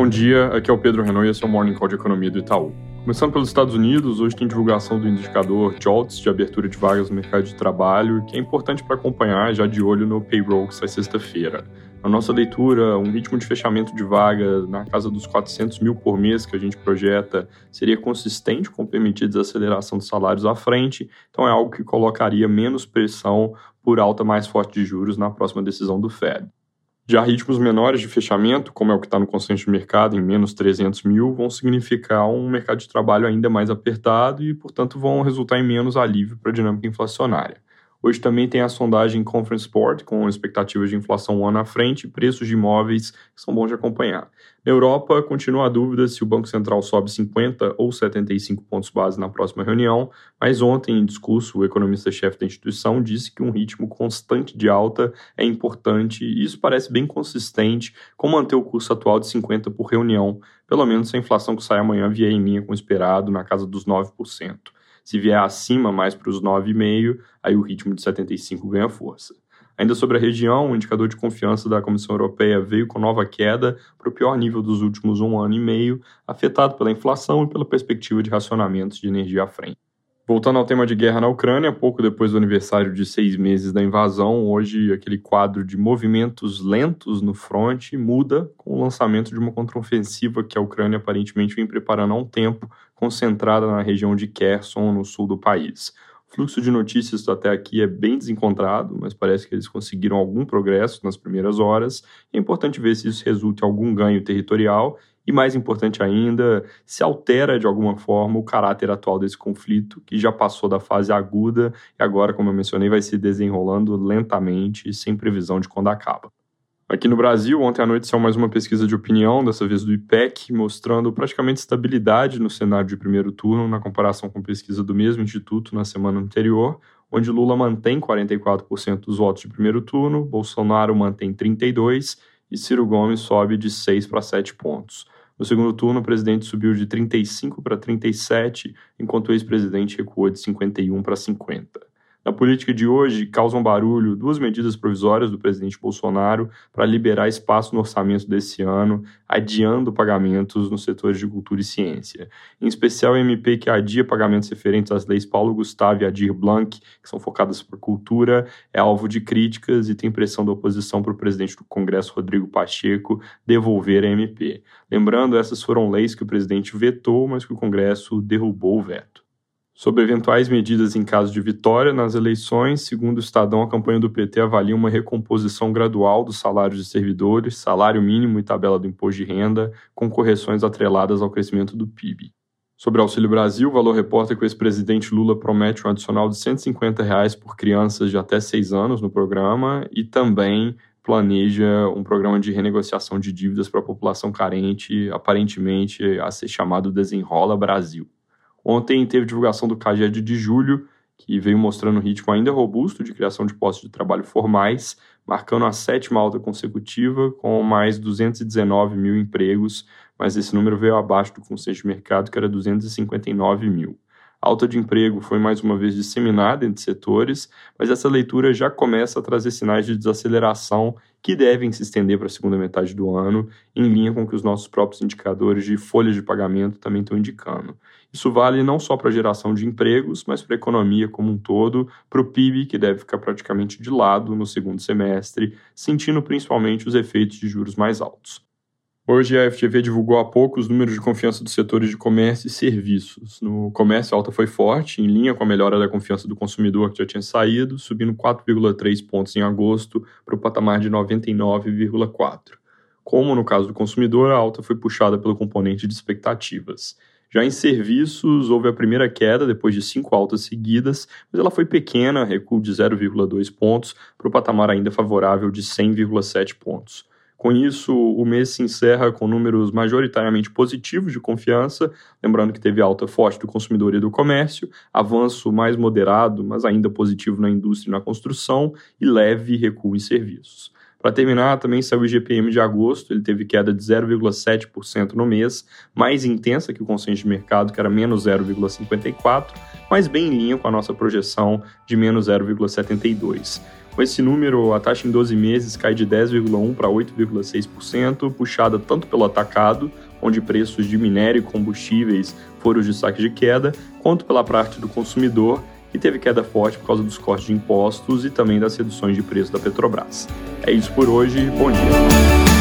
Bom dia, aqui é o Pedro Renault e esse é o Morning Call de Economia do Itaú. Começando pelos Estados Unidos, hoje tem divulgação do indicador JOLTS, de abertura de vagas no mercado de trabalho, que é importante para acompanhar já de olho no payroll que sai sexta-feira. Na nossa leitura, um ritmo de fechamento de vaga na casa dos 400 mil por mês que a gente projeta seria consistente com permitir desaceleração dos salários à frente, então é algo que colocaria menos pressão por alta mais forte de juros na próxima decisão do Fed. Já ritmos menores de fechamento, como é o que está no consenso de mercado, em menos 300 mil, vão significar um mercado de trabalho ainda mais apertado e, portanto, vão resultar em menos alívio para a dinâmica inflacionária. Hoje também tem a sondagem Conference Board, com expectativas de inflação um ano à frente e preços de imóveis que são bons de acompanhar. Na Europa, continua a dúvida se o Banco Central sobe 50 ou 75 pontos base na próxima reunião, mas ontem, em discurso, o economista-chefe da instituição disse que um ritmo constante de alta é importante e isso parece bem consistente com manter o curso atual de 50 por reunião, pelo menos se a inflação que sai amanhã vier em linha com o esperado, na casa dos 9%. Se vier acima, mais para os 9,5, aí o ritmo de 75 ganha força. Ainda sobre a região, o indicador de confiança da Comissão Europeia veio com nova queda para o pior nível dos últimos um ano e meio, afetado pela inflação e pela perspectiva de racionamentos de energia à frente. Voltando ao tema de guerra na Ucrânia, pouco depois do aniversário de seis meses da invasão, hoje aquele quadro de movimentos lentos no fronte muda com o lançamento de uma contraofensiva que a Ucrânia aparentemente vem preparando há um tempo, concentrada na região de Kherson, no sul do país. O fluxo de notícias até aqui é bem desencontrado, mas parece que eles conseguiram algum progresso nas primeiras horas. É importante ver se isso resulta em algum ganho territorial e, mais importante ainda, se altera de alguma forma o caráter atual desse conflito, que já passou da fase aguda e agora, como eu mencionei, vai se desenrolando lentamente, sem previsão de quando acaba. Aqui no Brasil, ontem à noite saiu mais uma pesquisa de opinião, dessa vez do IPEC, mostrando praticamente estabilidade no cenário de primeiro turno na comparação com pesquisa do mesmo instituto na semana anterior, onde Lula mantém 44% dos votos de primeiro turno, Bolsonaro mantém 32% e Ciro Gomes sobe de 6 para 7 pontos. No segundo turno, o presidente subiu de 35 para 37, enquanto o ex-presidente recuou de 51 para 50. Na política de hoje, causam barulho duas medidas provisórias do presidente Bolsonaro para liberar espaço no orçamento desse ano, adiando pagamentos nos setores de cultura e ciência. Em especial, a MP que adia pagamentos referentes às leis Paulo Gustavo e Adir Blanc, que são focadas para cultura, é alvo de críticas e tem pressão da oposição para o presidente do Congresso, Rodrigo Pacheco, devolver a MP. Lembrando, essas foram leis que o presidente vetou, mas que o Congresso derrubou o veto. Sobre eventuais medidas em caso de vitória nas eleições, segundo o Estadão, a campanha do PT avalia uma recomposição gradual dos salários de servidores, salário mínimo e tabela do imposto de renda, com correções atreladas ao crescimento do PIB. Sobre Auxílio Brasil, o Valor Repórter que o ex-presidente Lula promete um adicional de 150 reais por crianças de até 6 anos no programa e também planeja um programa de renegociação de dívidas para a população carente, aparentemente a ser chamado Desenrola Brasil. Ontem teve divulgação do CAGED de julho, que veio mostrando um ritmo ainda robusto de criação de postos de trabalho formais, marcando a sétima alta consecutiva, com mais 219 mil empregos, mas esse número veio abaixo do consenso de mercado, que era 259 mil. A alta de emprego foi mais uma vez disseminada entre setores, mas essa leitura já começa a trazer sinais de desaceleração que devem se estender para a segunda metade do ano, em linha com o que os nossos próprios indicadores de folha de pagamento também estão indicando. Isso vale não só para a geração de empregos, mas para a economia como um todo, para o PIB, que deve ficar praticamente de lado no segundo semestre, sentindo principalmente os efeitos de juros mais altos. Hoje a FGV divulgou há pouco os números de confiança dos setores de comércio e serviços. No comércio, a alta foi forte, em linha com a melhora da confiança do consumidor que já tinha saído, subindo 4,3 pontos em agosto para o patamar de 99,4. Como no caso do consumidor, a alta foi puxada pelo componente de expectativas. Já em serviços, houve a primeira queda depois de cinco altas seguidas, mas ela foi pequena, recuo de 0,2 pontos, para o patamar ainda favorável de 100,7 pontos. Com isso, o mês se encerra com números majoritariamente positivos de confiança, lembrando que teve alta forte do consumidor e do comércio, avanço mais moderado, mas ainda positivo na indústria e na construção, e leve recuo em serviços. Para terminar, também saiu o IGPM de agosto, ele teve queda de 0,7% no mês, mais intensa que o consenso de mercado, que era menos 0,54%, mas bem em linha com a nossa projeção de menos 0,72%. Com esse número, a taxa em 12 meses cai de 10,1% para 8,6%, puxada tanto pelo atacado, onde preços de minério e combustíveis foram os destaques de queda, quanto pela parte do consumidor, que teve queda forte por causa dos cortes de impostos e também das reduções de preço da Petrobras. É isso por hoje, bom dia.